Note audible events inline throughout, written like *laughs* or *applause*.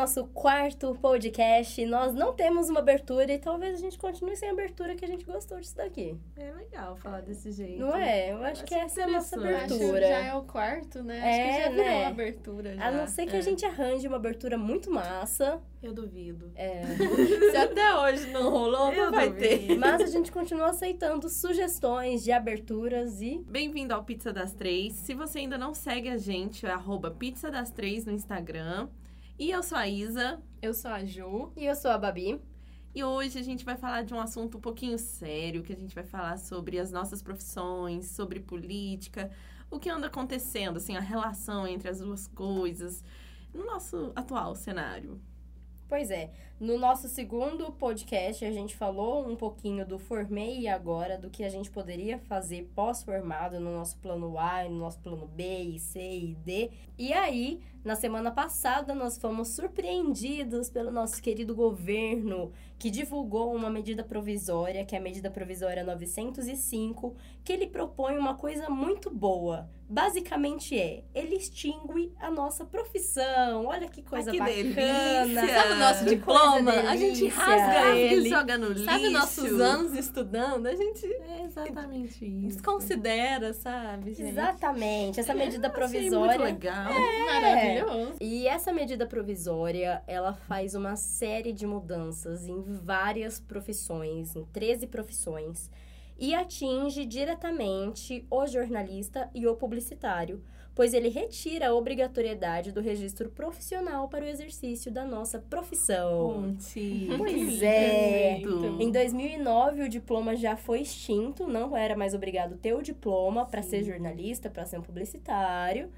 nosso quarto podcast. Nós não temos uma abertura e talvez a gente continue sem abertura, que a gente gostou disso daqui. É legal falar desse jeito. Não é? Eu acho, Acho que essa é a nossa abertura. que já é o quarto, né? É, Acho que já virou né? a abertura já. A não ser que a É. gente arranje uma abertura muito massa. Eu duvido. É. *laughs* Se até hoje não rolou, não vai duvido. ter. Mas a gente continua aceitando sugestões de aberturas e. Bem-vindo ao Pizza das Três. Se você ainda não segue a gente, é arroba Pizza das Três no Instagram. E eu sou a Isa. Eu sou a Ju. E eu sou a Babi. E hoje a gente vai falar de um assunto um pouquinho sério, que a gente vai falar sobre as nossas profissões, sobre política, o que anda acontecendo, assim, a relação entre as duas coisas no nosso atual cenário. Pois é, no nosso segundo podcast a gente falou um pouquinho do formei e agora, do que a gente poderia fazer pós-formado no nosso plano A, e no nosso plano B, e C e D. E aí, na semana passada, nós fomos surpreendidos pelo nosso querido governo, que divulgou uma medida provisória, que é a medida provisória 905, que ele propõe uma coisa muito boa. Basicamente é, ele extingue a nossa profissão. Olha que coisa Ai, que bacana. delícia! Sabe o nosso diploma? A gente rasga ele. e joga no lixo. Sabe nossos anos estudando? A gente É exatamente isso. desconsidera, sabe, gente? Exatamente, essa medida Achei muito provisória. legal. Maravilhoso. E essa medida provisória, ela faz uma série de mudanças em várias profissões, em 13 profissões, e atinge diretamente o jornalista e o publicitário, pois ele retira a obrigatoriedade do registro profissional para o exercício da nossa profissão. Conte. Pois é. Em 2009, o diploma já foi extinto, não era mais obrigado ter o diploma para ser jornalista, para ser um publicitário.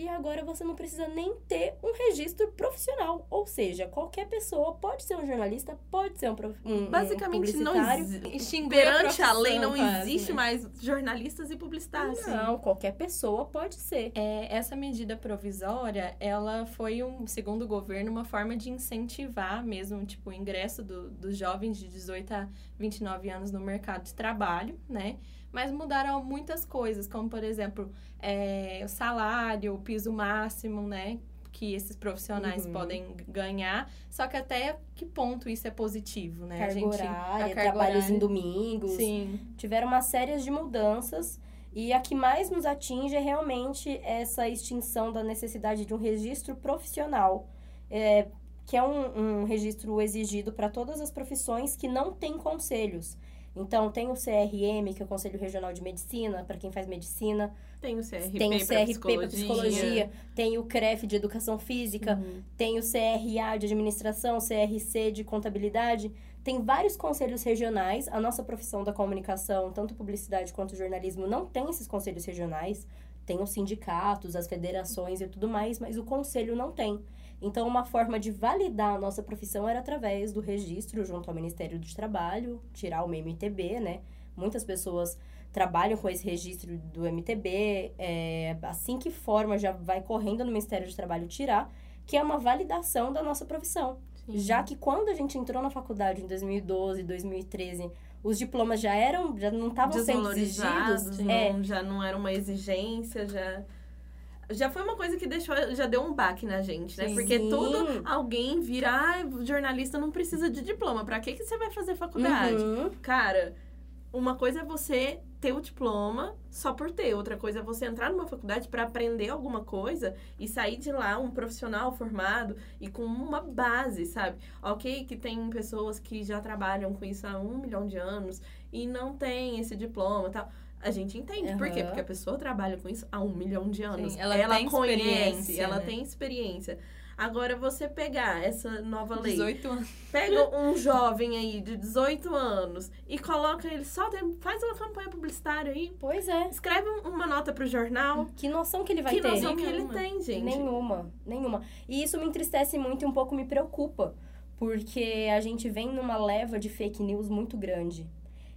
E agora você não precisa nem ter um registro profissional. Ou seja, qualquer pessoa pode ser um jornalista, pode ser um, prof... um, um Basicamente, não publicitário. existe. Perante a lei, não quase, existe né? mais jornalistas e publicitários. Não, qualquer pessoa pode ser. É, essa medida provisória, ela foi, um, segundo o governo, uma forma de incentivar mesmo, tipo, o ingresso do- dos jovens de 18 a 29 anos no mercado de trabalho, né? Mas mudaram muitas coisas, como, por exemplo, é, o salário, o piso máximo, né? Que esses profissionais Uhum. podem ganhar. Só que até que ponto isso é positivo, né? Carga horária, a carga trabalhos em horária. domingos. Sim. tiveram uma série de mudanças e a que mais nos atinge é realmente essa extinção da necessidade de um registro profissional, é, que é um, um registro exigido para todas as profissões que não têm conselhos. Então, tem o CRM, que é o Conselho Regional de Medicina, para quem faz medicina. Tem o CRP tem o CRP psicologia. para psicologia. Tem o CREF de Educação Física. Uhum. Tem o CRA de administração, CRC de contabilidade. Tem vários conselhos regionais. A nossa profissão da comunicação, tanto publicidade quanto jornalismo, não tem esses conselhos regionais. Tem os sindicatos, as federações e tudo mais, mas o conselho não tem. Então, uma forma de validar a nossa profissão era através do registro junto ao Ministério do Trabalho, tirar o MTB, né? Muitas pessoas trabalham com esse registro do MTB. é, assim que forma, já vai correndo no Ministério do Trabalho tirar que é uma validação da nossa profissão. Já que quando a gente entrou na faculdade em 2012, 2013, os diplomas já eram, já não estavam sendo exigidos. não- É, já não era uma exigência, já... Já foi uma coisa que deixou, já deu um baque na gente, né? Sim. Porque todo alguém vira, ah, jornalista não precisa de diploma. Pra que, que você vai fazer faculdade? uhum, Cara, uma coisa é você ter o diploma só por ter, outra coisa é você entrar numa faculdade para aprender alguma coisa e sair de lá um profissional formado e com uma base, sabe? Ok, que tem pessoas que já trabalham com isso há um milhão de anos e não tem esse diploma e tal. A gente entende. Por quê? Porque a pessoa trabalha com isso há um milhão de anos. Sim, ela tem conhece, ela né? tem experiência. Agora, você pegar essa nova lei 18 anos. Pega *laughs* um jovem aí de 18 anos e coloca ele só, tem- faz uma campanha publicitária aí, Pois é. escreve um- uma nota pro jornal. Que noção que ele vai que ter? noção que ele tem, gente? Nenhuma, nenhuma. E isso me entristece muito e um pouco me preocupa, porque a gente vem numa leva de fake news muito grande.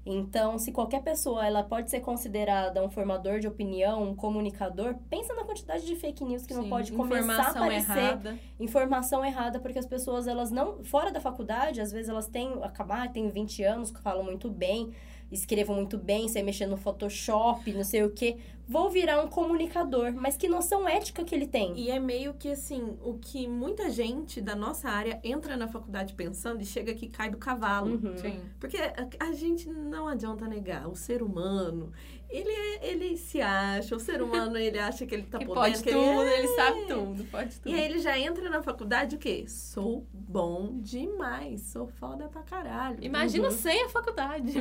Então, se qualquer pessoa ela pode ser considerada um formador de opinião, um comunicador, pensa na quantidade de fake news que não Sim, pode começar a aparecer errada. informação errada, porque as pessoas, elas não. Fora da faculdade, às vezes elas têm. Acabar, têm 20 anos, que falam muito bem. Escrevo muito bem, sei mexer no Photoshop, não sei o quê. Vou virar um comunicador. Mas que noção ética que ele tem? E é meio que assim, o que muita gente da nossa área entra na faculdade pensando e chega aqui e cai do cavalo. Uhum. Sim. Porque a, a gente não adianta negar, o ser humano, ele, é- ele se acha, o ser humano, ele acha que ele tá que podendo, pode que tudo, ele, é. ele sabe tudo, pode tudo. E aí ele já entra na faculdade o quê? Sou bom demais, sou foda pra caralho. Imagina Uhum. sem a faculdade.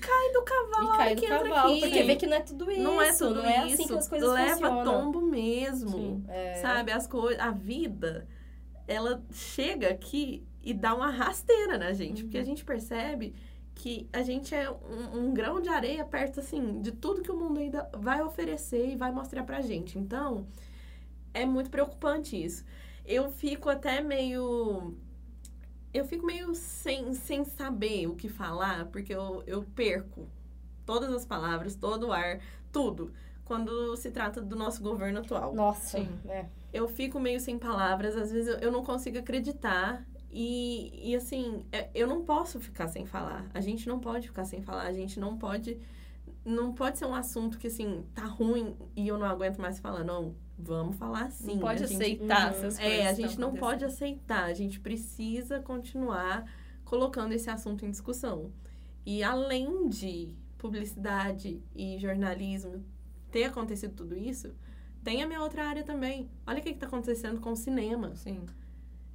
Cai do cavalo, E cai do que entra cavalo, aqui. porque vê que não é tudo isso. não é tudo não é isso, assim que as coisas leva funcionam. tombo mesmo. É. Sabe, as coisas, a vida, ela chega aqui e dá uma rasteira na gente, porque a gente percebe que a gente é um, um grão de areia perto, assim, de tudo que o mundo ainda vai oferecer e vai mostrar pra gente. Então, é muito preocupante isso. Eu fico até meio... Eu fico meio sem, sem saber o que falar, porque eu, eu perco todas as palavras, todo o ar, tudo, quando se trata do nosso governo atual Nossa, Sim. é. eu fico meio sem palavras, às vezes eu, eu não consigo acreditar. E, e assim, é- eu não posso ficar sem falar. A gente não pode ficar sem falar. A gente não pode. Não pode ser um assunto que, assim, tá ruim e eu não aguento mais falar. Não, vamos falar sim. não pode a gente, aceitar Uhum. essas coisas. É, a gente não pode aceitar. A gente precisa continuar colocando esse assunto em discussão. E além de publicidade e jornalismo ter acontecido tudo isso, tem a minha outra área também. Olha o que está acontecendo com o cinema. Sim.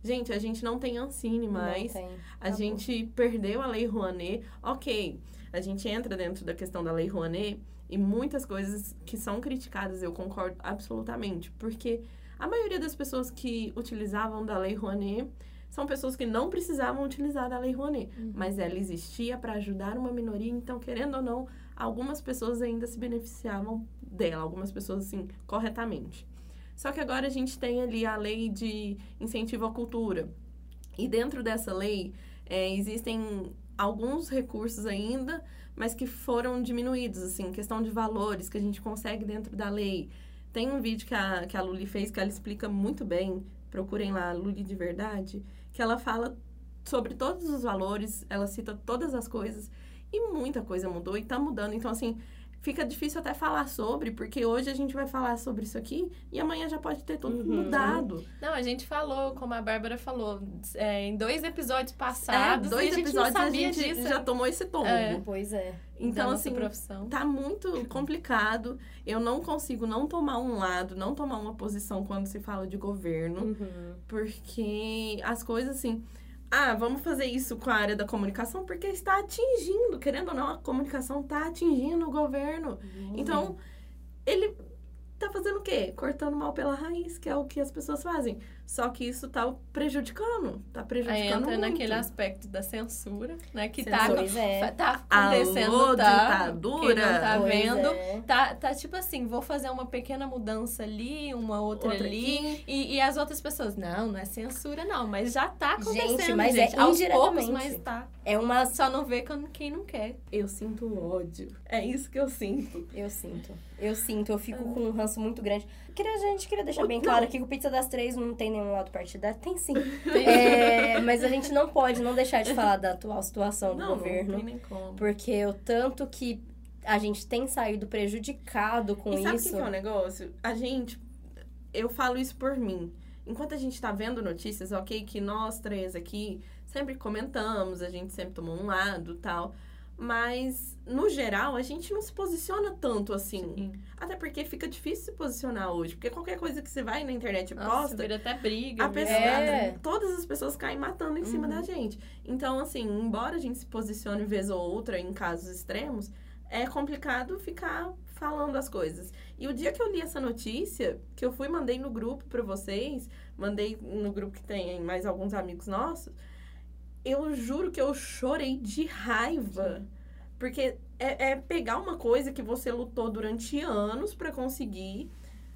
Gente, a gente não tem Ancine mais. Tem. A gente perdeu a Lei Rouanet. Ok, a gente entra dentro da questão da Lei Rouanet e muitas coisas que são criticadas eu concordo absolutamente. Porque a maioria das pessoas que utilizavam da Lei Rouanet são pessoas que não precisavam utilizar da Lei Rouanet. Uhum. Mas ela existia para ajudar uma minoria, então, querendo ou não, algumas pessoas ainda se beneficiavam dela, algumas pessoas, assim, corretamente. Só que agora a gente tem ali a lei de incentivo à cultura. E dentro dessa lei, é, existem alguns recursos ainda, mas que foram diminuídos, assim, questão de valores que a gente consegue dentro da lei. Tem um vídeo que a, que a Luli fez que ela explica muito bem, procurem lá, Luli de Verdade, que ela fala sobre todos os valores, ela cita todas as coisas, e muita coisa mudou e tá mudando. Então, assim, fica difícil até falar sobre, porque hoje a gente vai falar sobre isso aqui e amanhã já pode ter tudo Uhum. mudado. Não, a gente falou, como a Bárbara falou, é, em dois episódios passados. É, dois e a gente episódios não a sabia gente disso. já tomou esse tombo. É. Pois é. Então, assim, profissão. tá muito complicado. Eu não consigo não tomar um lado, não tomar uma posição quando se fala de governo, Uhum. porque as coisas assim. Ah, vamos fazer isso com a área da comunicação porque está atingindo, querendo ou não, a comunicação está atingindo o governo. Então, ele tá fazendo o quê? Cortando mal pela raiz, que é o que as pessoas fazem. Só que isso tá prejudicando, tá Aí prejudicando entra muito. naquele aspecto da censura, né? Que Censura. tá, Pois é. tá Alô, acontecendo, tá? ditadura? Quem não tá Pois vendo. é. Tá, tá tipo assim, vou fazer uma pequena mudança ali, uma outra, Outra ali. E, e as outras pessoas, não, não é censura, não. Mas já tá acontecendo, Gente, mas é gente. Aos poucos, indiretamente. mas tá. É uma. Só não vê quem não quer. Eu sinto ódio. É isso que eu sinto. Eu sinto. Eu sinto, eu fico com um ranço muito grande. Queria, a gente queria deixar O- bem não. claro aqui que o Pizza das Três não tem nenhum lado partidário. Tem sim. *laughs* É, mas a gente não pode não deixar de falar da atual situação do Não, governo. não tem nem como. Porque o tanto que a gente tem saído prejudicado com e sabe o isso. que que é o negócio? A gente, eu falo isso por mim. Enquanto a gente tá vendo notícias, ok, que nós três aqui sempre comentamos, a gente sempre tomou um lado tal. Mas, no geral, a gente não se posiciona tanto assim. Até porque fica difícil se posicionar hoje. Porque qualquer coisa que você vai na internet e Nossa, posta, vira até briga. pessoa, É. todas as pessoas caem matando em cima Uhum. da gente. Então, assim, embora a gente se posicione vez ou outra em casos extremos, é complicado ficar falando as coisas. E o dia que eu li essa notícia, que eu fui mandei no grupo pra vocês, mandei no grupo que tem mais alguns amigos nossos, eu juro que eu chorei de raiva. Porque é, é pegar uma coisa que você lutou durante anos pra conseguir,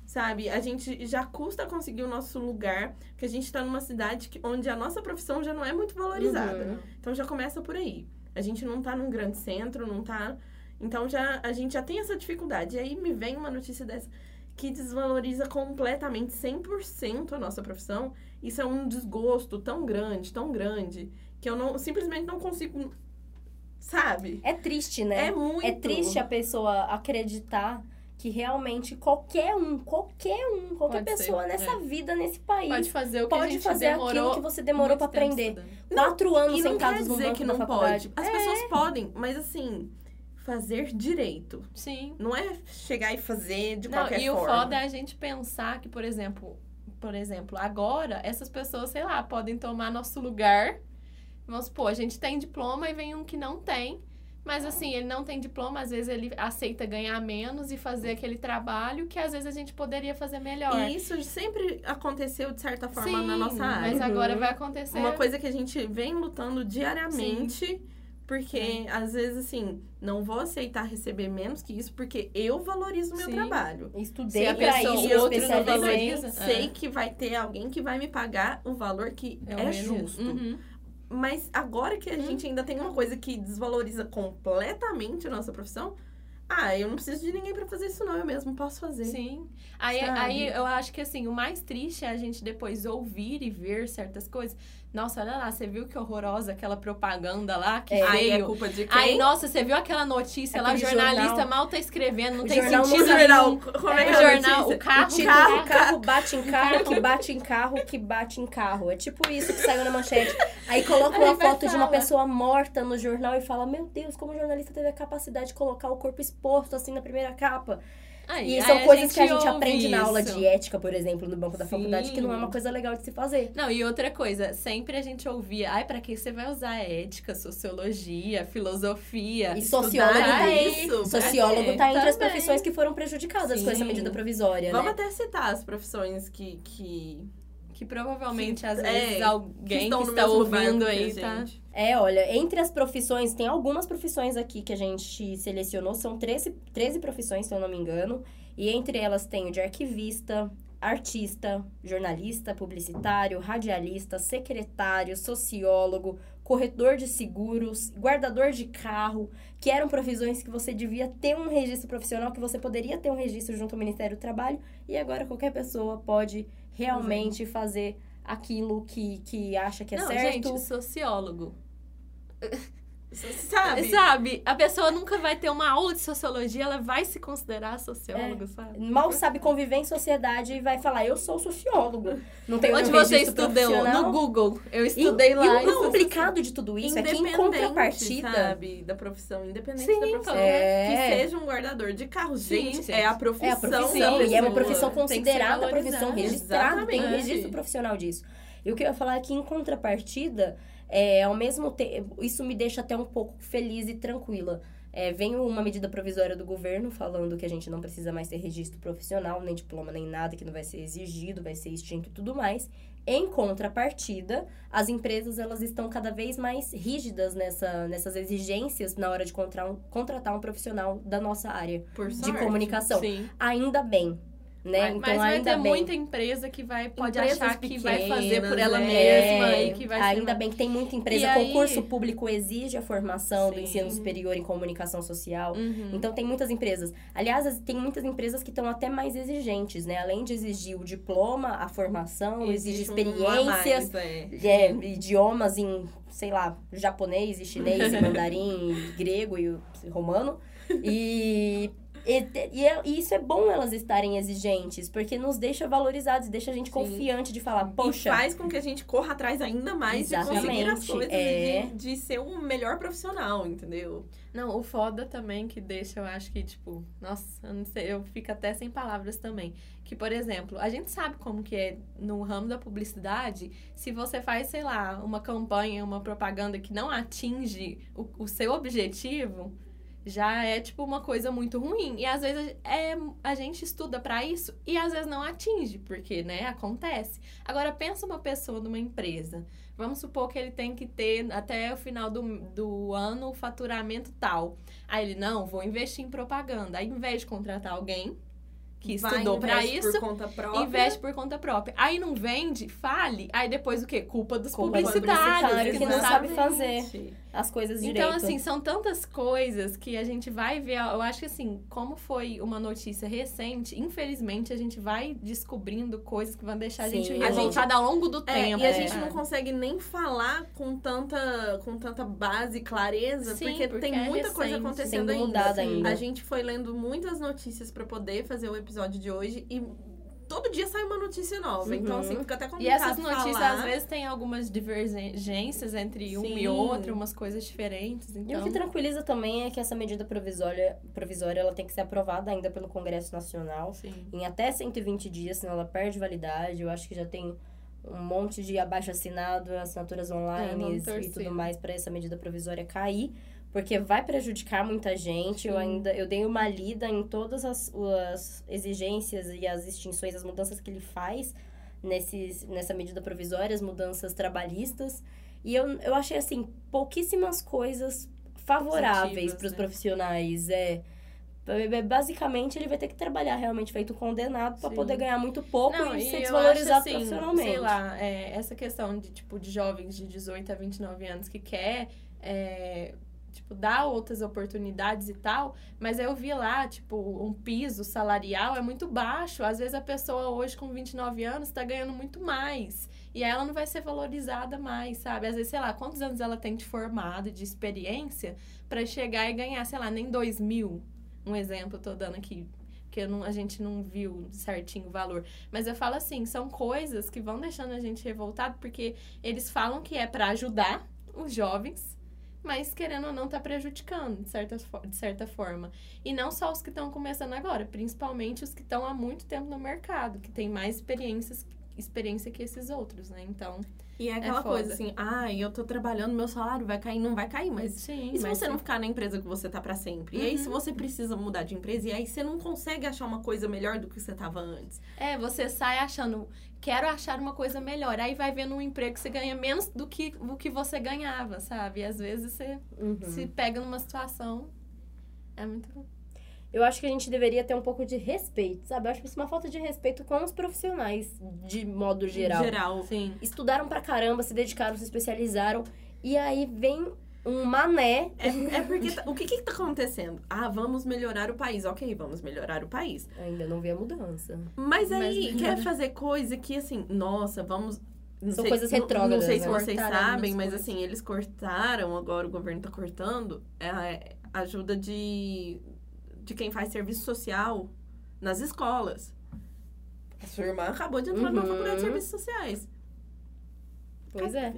sabe? A gente já custa conseguir o nosso lugar, porque a gente tá numa cidade que, onde a nossa profissão já não é muito valorizada. Uhum. Então já começa por aí. A gente não tá num grande centro, não tá. Então já a gente já tem essa dificuldade. E aí me vem uma notícia dessa que desvaloriza completamente 100% a nossa profissão. Isso é um desgosto tão grande, tão grande, que eu não simplesmente não consigo sabe? É triste, né? É muito. É triste a pessoa acreditar que realmente qualquer um, qualquer um, qualquer Pode ser, pessoa nessa é. vida, nesse país, Pode fazer o que a pode fazer aquilo que você demorou tempo aprender. Quatro anos E sentados no dizer banco que não faculdade. pode. As É. pessoas podem, mas assim, fazer direito. Sim. Não é chegar e fazer de Não, qualquer e o forma. foda é a gente pensar que, por exemplo, por exemplo, agora essas pessoas, sei lá, podem tomar nosso lugar. Vamos supor, a gente tem diploma e vem um que não tem. Mas assim, ele não tem diploma, às vezes ele aceita ganhar menos e fazer aquele trabalho que às vezes a gente poderia fazer melhor. E isso sempre aconteceu, de certa forma, Sim, na nossa área. Mas agora Uhum. vai acontecer. Uma coisa que a gente vem lutando diariamente, porque às vezes, assim, não vou aceitar receber menos que isso, porque eu valorizo o meu Sim. trabalho. Estudei Se a pra pessoa- isso, outro não especializei. valoriza. Sei É. que vai ter alguém que vai me pagar o valor que é, menos- justo. Uhum. Mas agora que a gente ainda tem uma coisa que desvaloriza completamente a nossa profissão, ah, eu não preciso de ninguém pra fazer isso, não. Eu mesmo posso fazer. Sim. Aí, Sabe? aí eu acho que assim, o mais triste é a gente depois ouvir e ver certas coisas. Nossa, olha lá, você viu que horrorosa aquela propaganda lá que É. Aí é culpa de quem? Aí, nossa, você viu aquela notícia lá, o jornalista jornal. mal tá escrevendo, não O tem jornal sentido jornal, nenhum. como é É, que o é jornal, o carro- O título, carro, carro bate em carro, que bate em carro, que bate em carro. É tipo isso que saiu na manchete. Aí coloca Aí uma foto de uma pessoa morta no jornal e fala: Meu Deus, como o jornalista teve a capacidade de colocar o corpo exposto assim na primeira capa. Aí, E são coisas que a gente aprende na aula isso. de ética, por exemplo, no banco da Sim. faculdade, que não é uma coisa legal de se fazer. Não, e outra coisa, sempre a gente ouvia, ai, pra que você vai usar ética, sociologia, filosofia? E sociólogo tá aí. isso, Sociólogo é, tá entre as profissões que foram prejudicadas com essa Sim. medida provisória, Vamos né? até citar as profissões que, que, Que provavelmente, Que- às é, vezes, que alguém que, estão no está ouvindo que aí tá. gente. É, olha, entre as profissões, tem algumas profissões aqui que a gente selecionou, são 13, 13 profissões, se eu não me engano, e entre elas tem o de arquivista, artista, jornalista, publicitário, radialista, secretário, sociólogo, corretor de seguros, guardador de carro, que eram profissões que você devia ter um registro profissional, que você poderia ter um registro junto ao Ministério do Trabalho, e agora qualquer pessoa pode realmente fazer aquilo que, que acha que é Não, certo. gente, sociólogo. *laughs* Sabe? Sabe? A pessoa nunca vai ter uma aula de sociologia, ela vai se considerar sociólogo, sabe? mal sabe conviver em sociedade e vai falar, eu sou sociólogo. Não tenho Onde você estudou? No Google. Eu E, estudei lá. e e o complicado de tudo isso é que em contrapartida... sabe, da profissão, independente Sim, da profissão, é. que seja um guardador de carros. Gente, gente. é a profissão. É a profissão, Sim, e é uma profissão Tem considerada profissão registrada, tem um Exatamente. registro profissional disso. E o que eu ia falar é que, em contrapartida, é, ao mesmo tempo, isso me deixa até um pouco feliz e tranquila. É, vem uma medida provisória do governo falando que a gente não precisa mais ter registro profissional, nem diploma, nem nada, que não vai ser exigido, vai ser extinto e tudo mais. Em contrapartida, as empresas elas estão cada vez mais rígidas nessa, nessas exigências na hora de contratar um, contratar um profissional da nossa área Por de sorte. comunicação. Sim. Ainda bem, né? Mas, então mas vai ainda ter bem. muita empresa que vai, pode achar que vai fazer por pequenas, ela né? mesma e que vai ser ainda mais- bem que tem muita empresa. E aí- Concurso público exige a formação do Sim. ensino superior em comunicação social. Uhum. Então tem muitas empresas. Aliás, tem muitas empresas que estão até mais exigentes, né? Além de exigir o diploma, a formação, exige Existe um experiências, mais, é. é, idiomas em, sei lá, japonês e chinês e *laughs* mandarim, e grego e romano. E, e, e é- e isso é bom elas estarem exigentes, porque nos deixa valorizados e deixa a gente Sim. confiante de falar, E poxa, faz com que a gente corra atrás ainda mais de conseguir as Exatamente, coisas é. e de, de ser um melhor profissional, entendeu? Não, o foda também que deixa, eu acho que, tipo, nossa, eu não sei, eu fico até sem palavras também. Que, por exemplo, a gente sabe como que é no ramo da publicidade, se você faz, sei lá, uma campanha, uma propaganda que não atinge o, o seu objetivo, já é, tipo, uma coisa muito ruim. E às vezes é, a gente estuda pra isso e às vezes não atinge, porque, né, acontece. Agora, pensa uma pessoa numa empresa. Vamos supor que ele tem que ter até o final do, do ano o faturamento tal. Aí ele, não, vou investir em propaganda. Aí, invés de contratar alguém, que Vai, estudou pra investe isso, por conta própria. investe por conta própria. Aí não vende, fale. Aí depois o quê? Culpa dos Culpa do publicitários. publicitário que não sabe fazer. As coisas direito. Então, assim, são tantas coisas que a gente vai ver. Eu acho que, assim, como foi uma notícia recente, infelizmente a gente vai descobrindo coisas que vão deixar a Sim. gente A revoltada ao longo do É, tempo. e a gente sabe? não consegue nem falar com tanta, com tanta base e clareza, Sim, porque, porque tem é muita coisa recente. acontecendo Sendo ainda. ainda. A gente foi lendo muitas notícias pra poder fazer o episódio de hoje e todo dia sai uma notícia nova. Então, Uhum. assim, fica até E complicado essas notícias, falar. às vezes, tem algumas divergências entre um e outro, umas coisas diferentes. E o Então, que tranquiliza também é que essa medida provisória, provisória ela tem que ser aprovada ainda pelo Congresso Nacional sim. em até 120 dias, senão ela perde validade. Eu acho que já tem um monte de abaixo-assinado, assinaturas online vamos e tudo mais para essa medida provisória cair, porque vai prejudicar muita gente. Eu Sim. ainda eu dei uma lida em todas as, as exigências e as extinções, as mudanças que ele faz nesses, nessa medida provisória, as mudanças trabalhistas. E eu, eu achei, assim, pouquíssimas coisas favoráveis para os né? profissionais. É, basicamente, ele vai ter que trabalhar realmente feito condenado para poder ganhar muito pouco Não, e e ser eu desvalorizado assim, profissionalmente. Sei lá, é, essa questão de, tipo, de jovens de 18 a 29 anos que quer, é, tipo, dar outras oportunidades e tal, mas eu vi lá, tipo, um piso salarial é muito baixo. Às vezes a pessoa hoje com 29 anos tá ganhando muito mais. E ela não vai ser valorizada mais, sabe? Às vezes, sei lá, quantos anos ela tem de formado, de experiência, para chegar e ganhar, sei lá, nem 2 mil. Um exemplo, eu tô dando aqui, porque não, a gente não viu certinho o valor. Mas eu falo assim, são coisas que vão deixando a gente revoltado, porque eles falam que é para ajudar os jovens, mas querendo ou não tá prejudicando, de certa, de certa forma. E não só os que estão começando agora, principalmente os que estão há muito tempo no mercado, que têm mais experiências, experiência que esses outros, né? Então, E é aquela foda. coisa assim, ai, eu tô trabalhando, meu salário vai cair, não vai cair, mas sim. E se mas você não ficar na empresa que você tá pra sempre? E aí, se Uhum. você precisa mudar de empresa, e aí você não consegue achar uma coisa melhor do que você tava antes. É, você sai achando, quero achar uma coisa melhor. Aí vai vendo um emprego que você ganha menos do que o que você ganhava, sabe? E às vezes você Uhum. se pega numa situação. É muito. Eu acho que a gente deveria ter um pouco de respeito, sabe? Eu acho isso uma falta de respeito com os profissionais, de modo geral. Geral. Sim. Estudaram pra caramba, se dedicaram, se especializaram. E aí vem um mané. É, é porque tá- o que que tá acontecendo? Ah, vamos melhorar o país. Ok, vamos melhorar o país. Ainda não vi a mudança. Mas aí Mas- quer fazer coisa que assim, nossa, vamos. não São sei- coisas não- retrógradas, Não sei se né? vocês Cortaram sabem, mas coisas. assim, eles cortaram, agora o governo tá cortando, é a ajuda de, de quem faz serviço social nas escolas. A sua irmã acabou de entrar na Uhum. faculdade de serviços sociais. Pois é.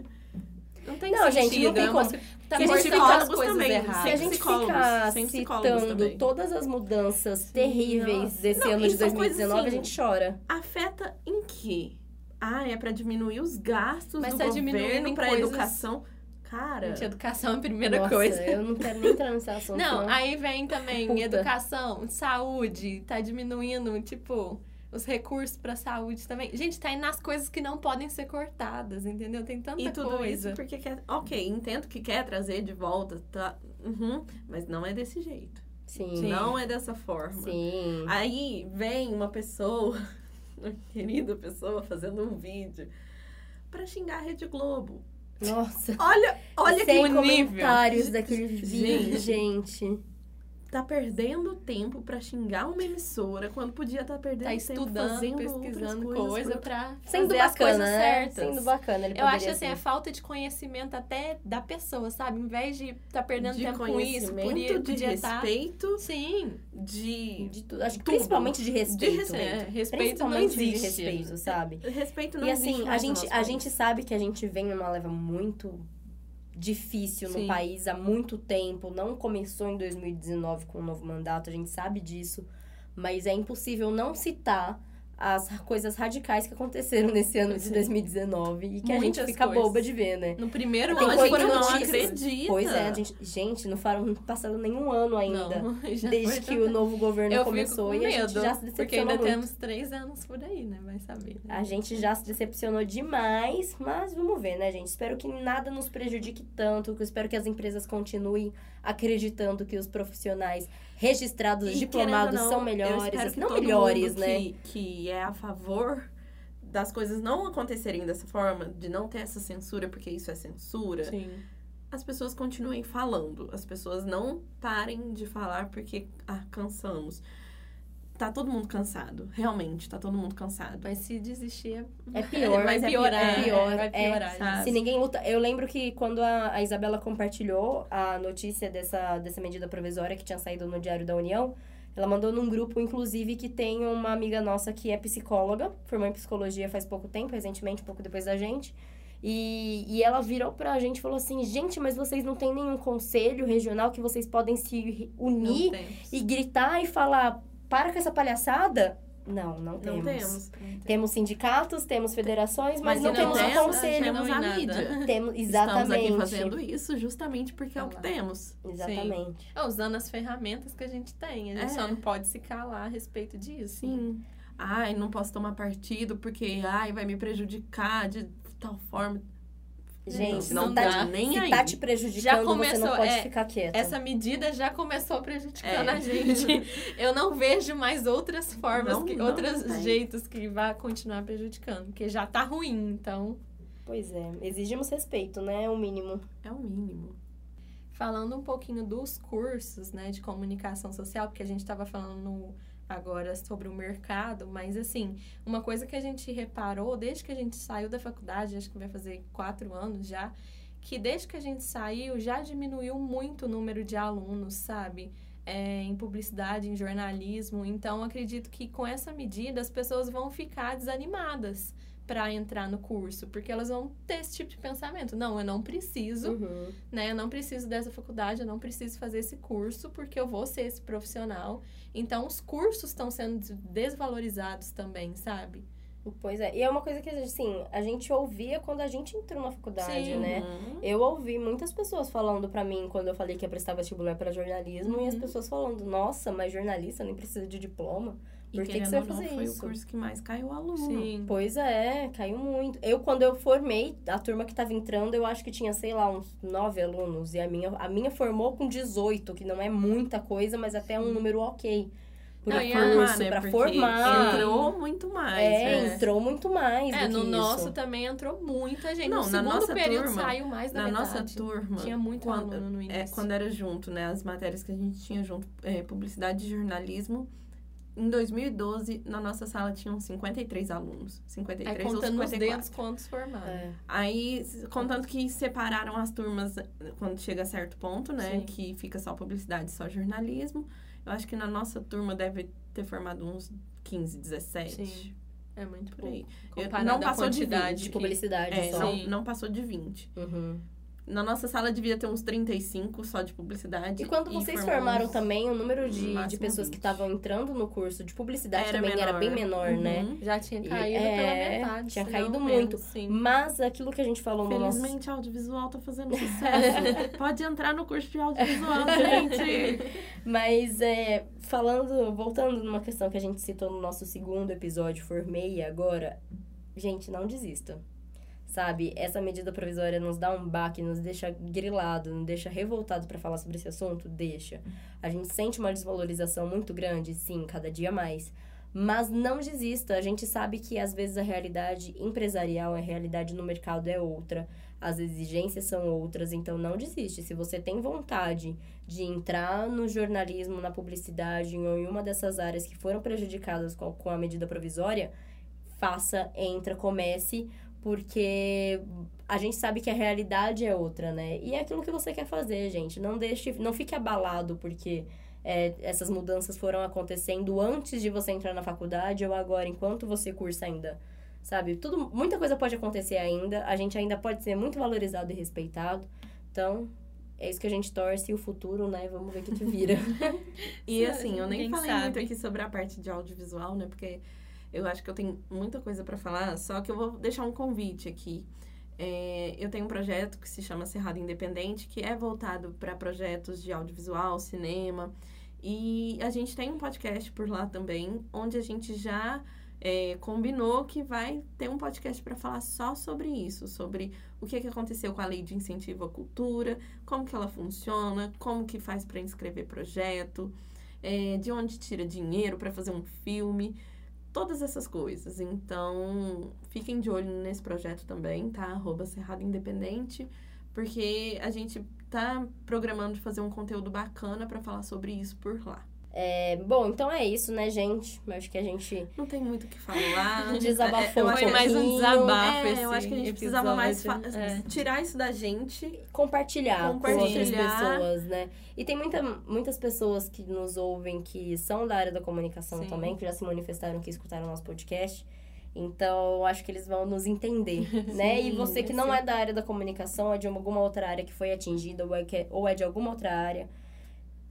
Não tem Não, gente, sentido. não tem é umas- como. Tá cortando psicólogos as coisas também, erradas. Se a Sem gente psicólogos, ficar sem psicólogos citando também. todas as mudanças terríveis nossa. desse Não, ano de são coisas 2019, a assim- gente chora. Afeta em quê? Ah, é pra diminuir os gastos Mas do tá diminuindo governo coisas- educação. Cara, Gente, educação é a primeira Nossa, coisa. eu não quero nem entrar nesse assunto. Não, aí vem também Puta. educação, saúde, tá diminuindo, tipo, os recursos pra saúde também. Gente, tá indo nas coisas que não podem ser cortadas, entendeu? Tem tanta E tudo coisa. isso porque quer. Ok, entendo que quer trazer de volta, tá? Uhum, mas não é desse jeito. Sim. Não é dessa forma. Sim. Aí vem uma pessoa, *laughs* uma querida pessoa, fazendo um vídeo pra xingar a Rede Globo. Nossa. Olha, olha Sem que nível. comentários daquele vídeo, gente. Tá perdendo tempo pra xingar uma emissora quando podia estar perdendo Tá tempo estudando, fazendo pesquisando outras coisas coisa pra Sendo fazer as bacana, coisas né? certas. Sendo bacana, ele Eu acho assim, é falta de conhecimento até da pessoa, sabe? Em vez de tá perdendo de tempo com isso, podia, de podia tá... respeito, Sim, de De tudo. Acho que Tudo. principalmente de respeito. De respeito. é, respeito não Principalmente de existe. respeito, sabe? respeito não E existe assim, a gente, a gente sabe que a gente vem numa leva muito difícil no Sim. país há muito tempo. Não começou em 2019 com o novo mandato, a gente sabe disso. Mas é impossível não citar as coisas radicais que aconteceram *laughs* nesse ano de Sim. 2019 e que a Muitas gente fica coisas. boba de ver, né? No primeiro ano, foram que não acredita. Pois é, a gente, gente, não foram passaram nenhum ano ainda. *laughs* Não, Desde que o novo governo Eu começou com e a gente já se porque decepcionou ainda muito. temos três anos por aí, né? Vai saber. né? A gente já se decepcionou demais, mas vamos ver, né, gente? Espero que nada nos prejudique tanto, que eu espero que as empresas continuem acreditando que os profissionais registrados, E, diplomados não, são melhores, não todo melhores, mundo né? Que, que é a favor das coisas não acontecerem dessa forma, de não ter essa censura, porque isso é censura, Sim. as pessoas continuem falando. As pessoas não parem de falar porque, ah, cansamos. Tá todo mundo cansado. Realmente, tá todo mundo cansado. Mas se desistir, é- É pior, vai é piorar. pi- é pior, vai é, piorar. sabe? Se ninguém luta. Eu lembro que quando a, a Isabela compartilhou a notícia dessa, dessa medida provisória que tinha saído no Diário da União, ela mandou num grupo, inclusive, que tem uma amiga nossa que é psicóloga, formou em psicologia faz pouco tempo, recentemente, um pouco depois da gente. E, e ela virou pra gente e falou assim: gente, mas vocês não têm nenhum conselho regional que vocês podem se unir e gritar e falar: para com essa palhaçada? Não, não Não temos. temos. Temos sindicatos, temos federações, mas, Mas não temos um temos, conselho. temos Não a mídia. Temos, exatamente. Estamos aqui fazendo isso justamente porque é o que temos. Exatamente. É, usando as ferramentas que a gente tem. A gente É. só não pode se calar a respeito disso. Sim. Ai, não posso tomar partido porque, ai, vai me prejudicar de tal forma. Gente, não se tá tá, nem se aí. tá te prejudicando, Já você não começou, pode é, ficar quieto. Essa medida já começou prejudicando É. a gente. *laughs* Eu não vejo mais outras formas, Não, que, não outros tem. jeitos que vá continuar prejudicando. Porque já tá ruim, então. Pois é, exigimos respeito, né? O mínimo. É o mínimo. Falando um pouquinho dos cursos, né, de comunicação social, porque a gente estava falando agora sobre o mercado, mas assim, uma coisa que a gente reparou desde que a gente saiu da faculdade, acho que vai fazer quatro anos já, que desde que a gente saiu já diminuiu muito o número de alunos, sabe? É, em publicidade, em jornalismo. Então, acredito que com essa medida as pessoas vão ficar desanimadas para entrar no curso, porque elas vão ter esse tipo de pensamento. Não, eu não preciso Uhum. né? Eu não preciso dessa faculdade, eu não preciso fazer esse curso porque eu vou ser esse profissional. Então, os cursos estão sendo des- desvalorizados também, sabe? Pois é. E é uma coisa que, assim, a gente ouvia quando a gente entrou na faculdade, Sim. né? Uhum. Eu ouvi muitas pessoas falando pra mim quando eu falei que ia prestar vestibular para jornalismo e as Uhum. pessoas falando: "Nossa, mas jornalista nem precisa de diploma". E Por que, que você vai ou não, fazer foi isso? o curso que mais caiu aluno. Sim. Pois é, caiu muito. Eu, quando eu formei, a turma que tava entrando, eu acho que tinha, sei lá, uns nove alunos. E a minha, a minha formou com 18, que não é muita coisa, mas até um número ok. Pra Não, curso, formar, né? pra Porque formar. Entrou muito mais. É, né? entrou muito mais É, do no que nosso isso. também entrou muita gente. Não, no na segundo nossa período turma- saiu mais da Na nossa metade. turma. Tinha muito quando, aluno no É, início. quando era junto, né? As matérias que a gente tinha junto, é, publicidade e jornalismo. Em 2012, na nossa sala tinham 53 alunos. 53 Aí ou contando nos 54. dedos quantos formaram. É. Aí, contanto que separaram as turmas quando chega a certo ponto, né? Sim. Que fica só publicidade, só jornalismo. Eu acho que na nossa turma deve ter formado uns 15, 17. Sim. É muito Por pouco. aí. Eu- Comparado não passou de quantidade 20. De publicidade É, só. não, não passou de 20. Uhum. Na nossa sala devia ter uns 35 só de publicidade. E quando vocês formaram também, o número de, de pessoas que 20. estavam entrando no curso de publicidade Era também era menor. bem menor, né? Uhum. Já tinha E- caído é, pela metade. tinha caído muito. sim. Mas aquilo que a gente falou no nosso... Felizmente, audiovisual tá fazendo sucesso. *laughs* Pode entrar no curso de audiovisual, gente. *laughs* Mas é, falando, voltando numa questão que a gente citou no nosso segundo episódio, formei agora, gente, não desista. Sabe, essa medida provisória nos dá um baque, nos deixa grilado, nos deixa revoltado para falar sobre esse assunto? Deixa. A gente sente uma desvalorização muito grande, sim, cada dia mais. Mas não desista. A gente sabe que às vezes a realidade empresarial, a realidade no mercado é outra, as exigências são outras, então não desiste. Se você tem vontade de entrar no jornalismo, na publicidade ou em uma dessas áreas que foram prejudicadas com, a medida provisória, faça, entra, comece, porque a gente sabe que a realidade é outra, né? E é aquilo que você quer fazer, gente. Não deixe, não fique abalado porque é, essas mudanças foram acontecendo antes de você entrar na faculdade ou agora, enquanto você cursa ainda. Sabe? Tudo, muita coisa pode acontecer ainda. A gente ainda pode ser muito valorizado e respeitado. Então, é isso que a gente torce e o futuro, né? Vamos ver o que, que vira. *laughs* E assim, eu nem falei sabe. muito aqui sobre a parte de audiovisual, né? Porque Eu acho que eu tenho muita coisa para falar, só que eu vou deixar um convite aqui. É, eu tenho um projeto que se chama Cerrado Independente, que é voltado para projetos de audiovisual, cinema. E a gente tem um podcast por lá também, onde a gente já é, combinou que vai ter um podcast para falar só sobre isso, sobre o que, que aconteceu com a lei de incentivo à cultura, como que ela funciona, como que faz para inscrever projeto, é, de onde tira dinheiro para fazer um filme, todas essas coisas. Então, fiquem de olho nesse projeto também, tá? Arroba Cerrado Independente, porque a gente tá programando de fazer um conteúdo bacana para falar sobre isso por lá. É, bom, então é isso, né, gente? Eu acho que a gente. Não tem muito o que falar. *laughs* Desabafou é, um Foi mais um desabafo. É, eu acho que a gente precisava mais é. tirar isso da gente. Compartilhar, Compartilhar. com outras pessoas, né? E tem muita, muitas pessoas que nos ouvem que são da área da comunicação Sim. também, que já se manifestaram, que escutaram nosso podcast. Então, acho que eles vão nos entender, *laughs* né? E Sim, você que não sim. é da área da comunicação, é de alguma outra área que foi atingida, ou é, que- ou é de alguma outra área,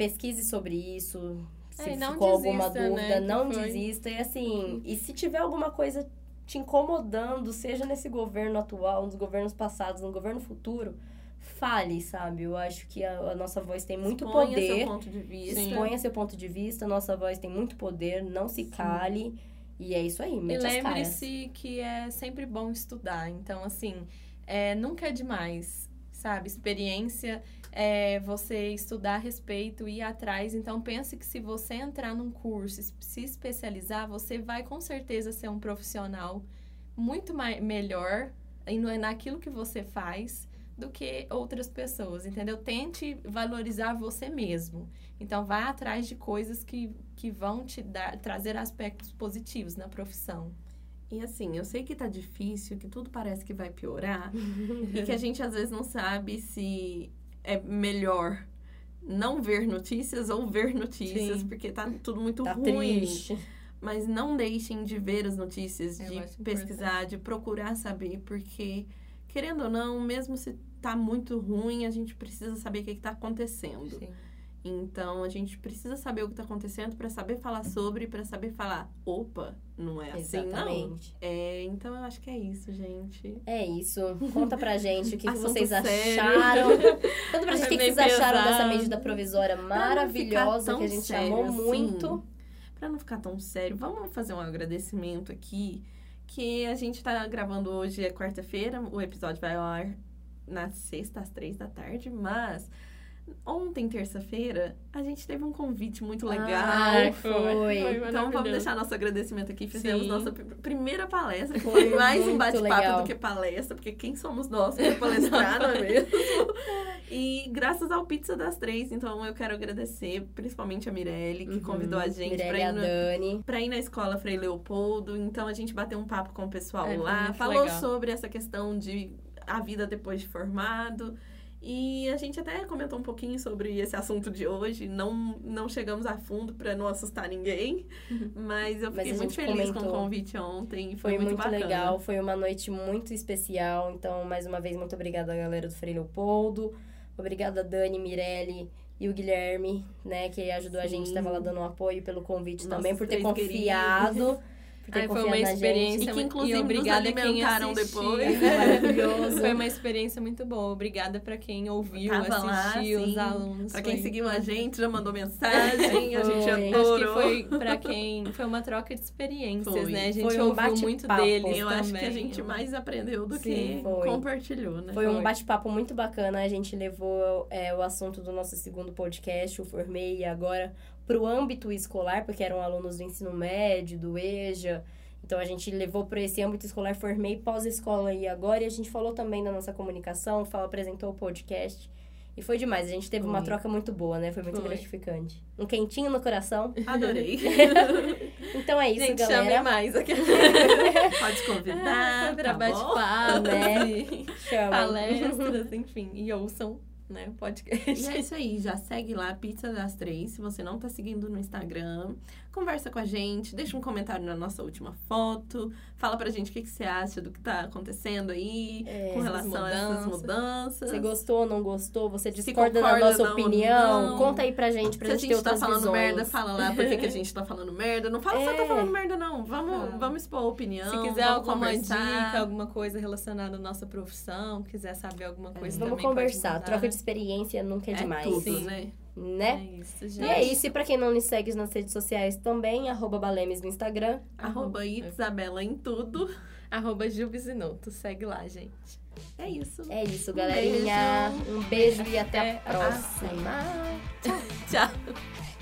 pesquise sobre isso. Se É, ficou alguma desista, dúvida, né, não desista. E assim, e se tiver alguma coisa te incomodando, seja nesse governo atual, nos governos passados, no governo futuro, fale, sabe? Eu acho que a, a nossa voz tem muito Exponha poder. seu ponto de vista. Sim. Exponha seu ponto de vista, nossa voz tem muito poder, não se cale. E é isso aí, E lembre-se que é sempre bom estudar. Então, assim, é, nunca é demais, sabe? Experiência é você estudar a respeito, ir atrás. Então, pense que se você entrar num curso, se especializar, você vai com certeza ser um profissional muito mai- melhor naquilo que você faz do que outras pessoas, entendeu? Tente valorizar você mesmo. Então, vá atrás de coisas que, que vão te dar, trazer aspectos positivos na profissão. E assim, eu sei que tá difícil, que tudo parece que vai piorar. *laughs* e que a gente às vezes não sabe se é melhor não ver notícias ou ver notícias, Sim. porque tá tudo muito Tá ruim. triste. Mas não deixem de ver as notícias, Eu de pesquisar, de procurar saber, porque, querendo ou não, mesmo se tá muito ruim, a gente precisa saber o que, que tá acontecendo. Sim. Então, a gente precisa saber o que tá acontecendo para saber falar sobre, para saber falar, opa, não é assim, não. Exatamente. É, então eu acho que é isso, gente. É isso. Conta pra gente o que, que vocês sério. acharam. Conta pra *laughs* gente o que, que Meio vocês acharam pesado. dessa medida provisória maravilhosa que a gente amou assim, muito. Pra não ficar tão sério, vamos fazer um agradecimento aqui. Que a gente tá gravando hoje, é quarta-feira, o episódio vai ao ar na sexta, às três da tarde, mas ontem, terça-feira, a gente teve um convite muito legal. Ah, foi. Então vamos deixar nosso agradecimento aqui. Fizemos Sim. nossa pr- primeira palestra, que Foi foi mais um bate-papo do que palestra, porque quem somos nós para *laughs* palestrar, não é mesmo? E graças ao Pizza das Três, então eu quero agradecer principalmente a Mirelle, que Uhum. convidou a gente para ir, no, Dani. pra ir na escola Frei Leopoldo. Então a gente bateu um papo com o pessoal É, foi lá, falou legal. sobre essa questão de a vida depois de formado. E a gente até comentou um pouquinho sobre esse assunto de hoje. Não, não chegamos a fundo para não assustar ninguém. *laughs* Mas eu Mas fiquei a muito feliz com o comentou. convite ontem. Foi, Foi muito, bacana. legal, foi uma noite muito especial. Então, mais uma vez, muito obrigada, galera do Frei Leopoldo. Obrigada, Dani, Mirelle e o Guilherme, né, que ajudou a gente, Sim. estava lá dando um apoio pelo convite Nossos também, por ter confiado. *laughs* Ai, foi uma experiência gente. E que, inclusive, e nos obrigada a quem alimentaram assistiu. depois. Foi maravilhoso. Foi uma experiência muito boa. Obrigada pra quem ouviu, Tava lá, assistiu, sim. os alunos. Pra quem Foi- seguiu a gente, já mandou *laughs* mensagem, a gente adorou. Acho que foi pra quem. Foi uma troca de experiências, Foi. né? A gente Foi um ouviu muito deles. Eu acho que a também. gente mais aprendeu do Sim, que foi. compartilhou, né? Foi um bate-papo muito bacana. A gente levou é, o assunto do nosso segundo podcast, o Formei, agora para o âmbito escolar, porque eram alunos do ensino médio, do EJA. Então a gente levou para esse âmbito escolar, formei pós-escola e agora. E a gente falou também da nossa comunicação, falou, apresentou o podcast. E foi demais. A gente teve uma Foi. troca muito boa, né? Foi muito Foi. gratificante. Um quentinho no coração. Adorei. *laughs* Então é isso, gente, galera. chame mais aqui. *laughs* Pode convidar, pra tá bate-papo, Né? Chama. palestras, enfim. E ouçam né? Podcast. E é isso aí, já segue lá, Pizza das Três. Se você não tá seguindo no Instagram, conversa com a gente, deixa um comentário na nossa última foto, fala pra gente o que, que você acha do que tá acontecendo aí, É, com essas relação a essas mudanças. mudanças. Você gostou ou não gostou? Você Se discorda da concorda nossa opinião? não. Conta aí pra gente, pra Se a gente, gente ter tá outras falando visões. merda, fala lá por que que a gente tá falando merda. Não fala só É. tá falando merda, não. Vamos, Fala. vamos expor a opinião. Se quiser vamos alguma conversar. dica, alguma coisa relacionada à nossa profissão, quiser saber alguma coisa Vamos também pode conversar. Troca de experiência nunca é, É demais. tudo, Sim. né? Né? É isso, E gente. é isso. E pra quem não nos segue nas redes sociais também, arroba Balemes no Instagram. Arroba Isabela em tudo. *laughs* Arroba Jubizinoto. Segue lá, gente. É isso. É isso, Um galerinha. Um beijo, e até a Até a próxima. Tchau. *laughs*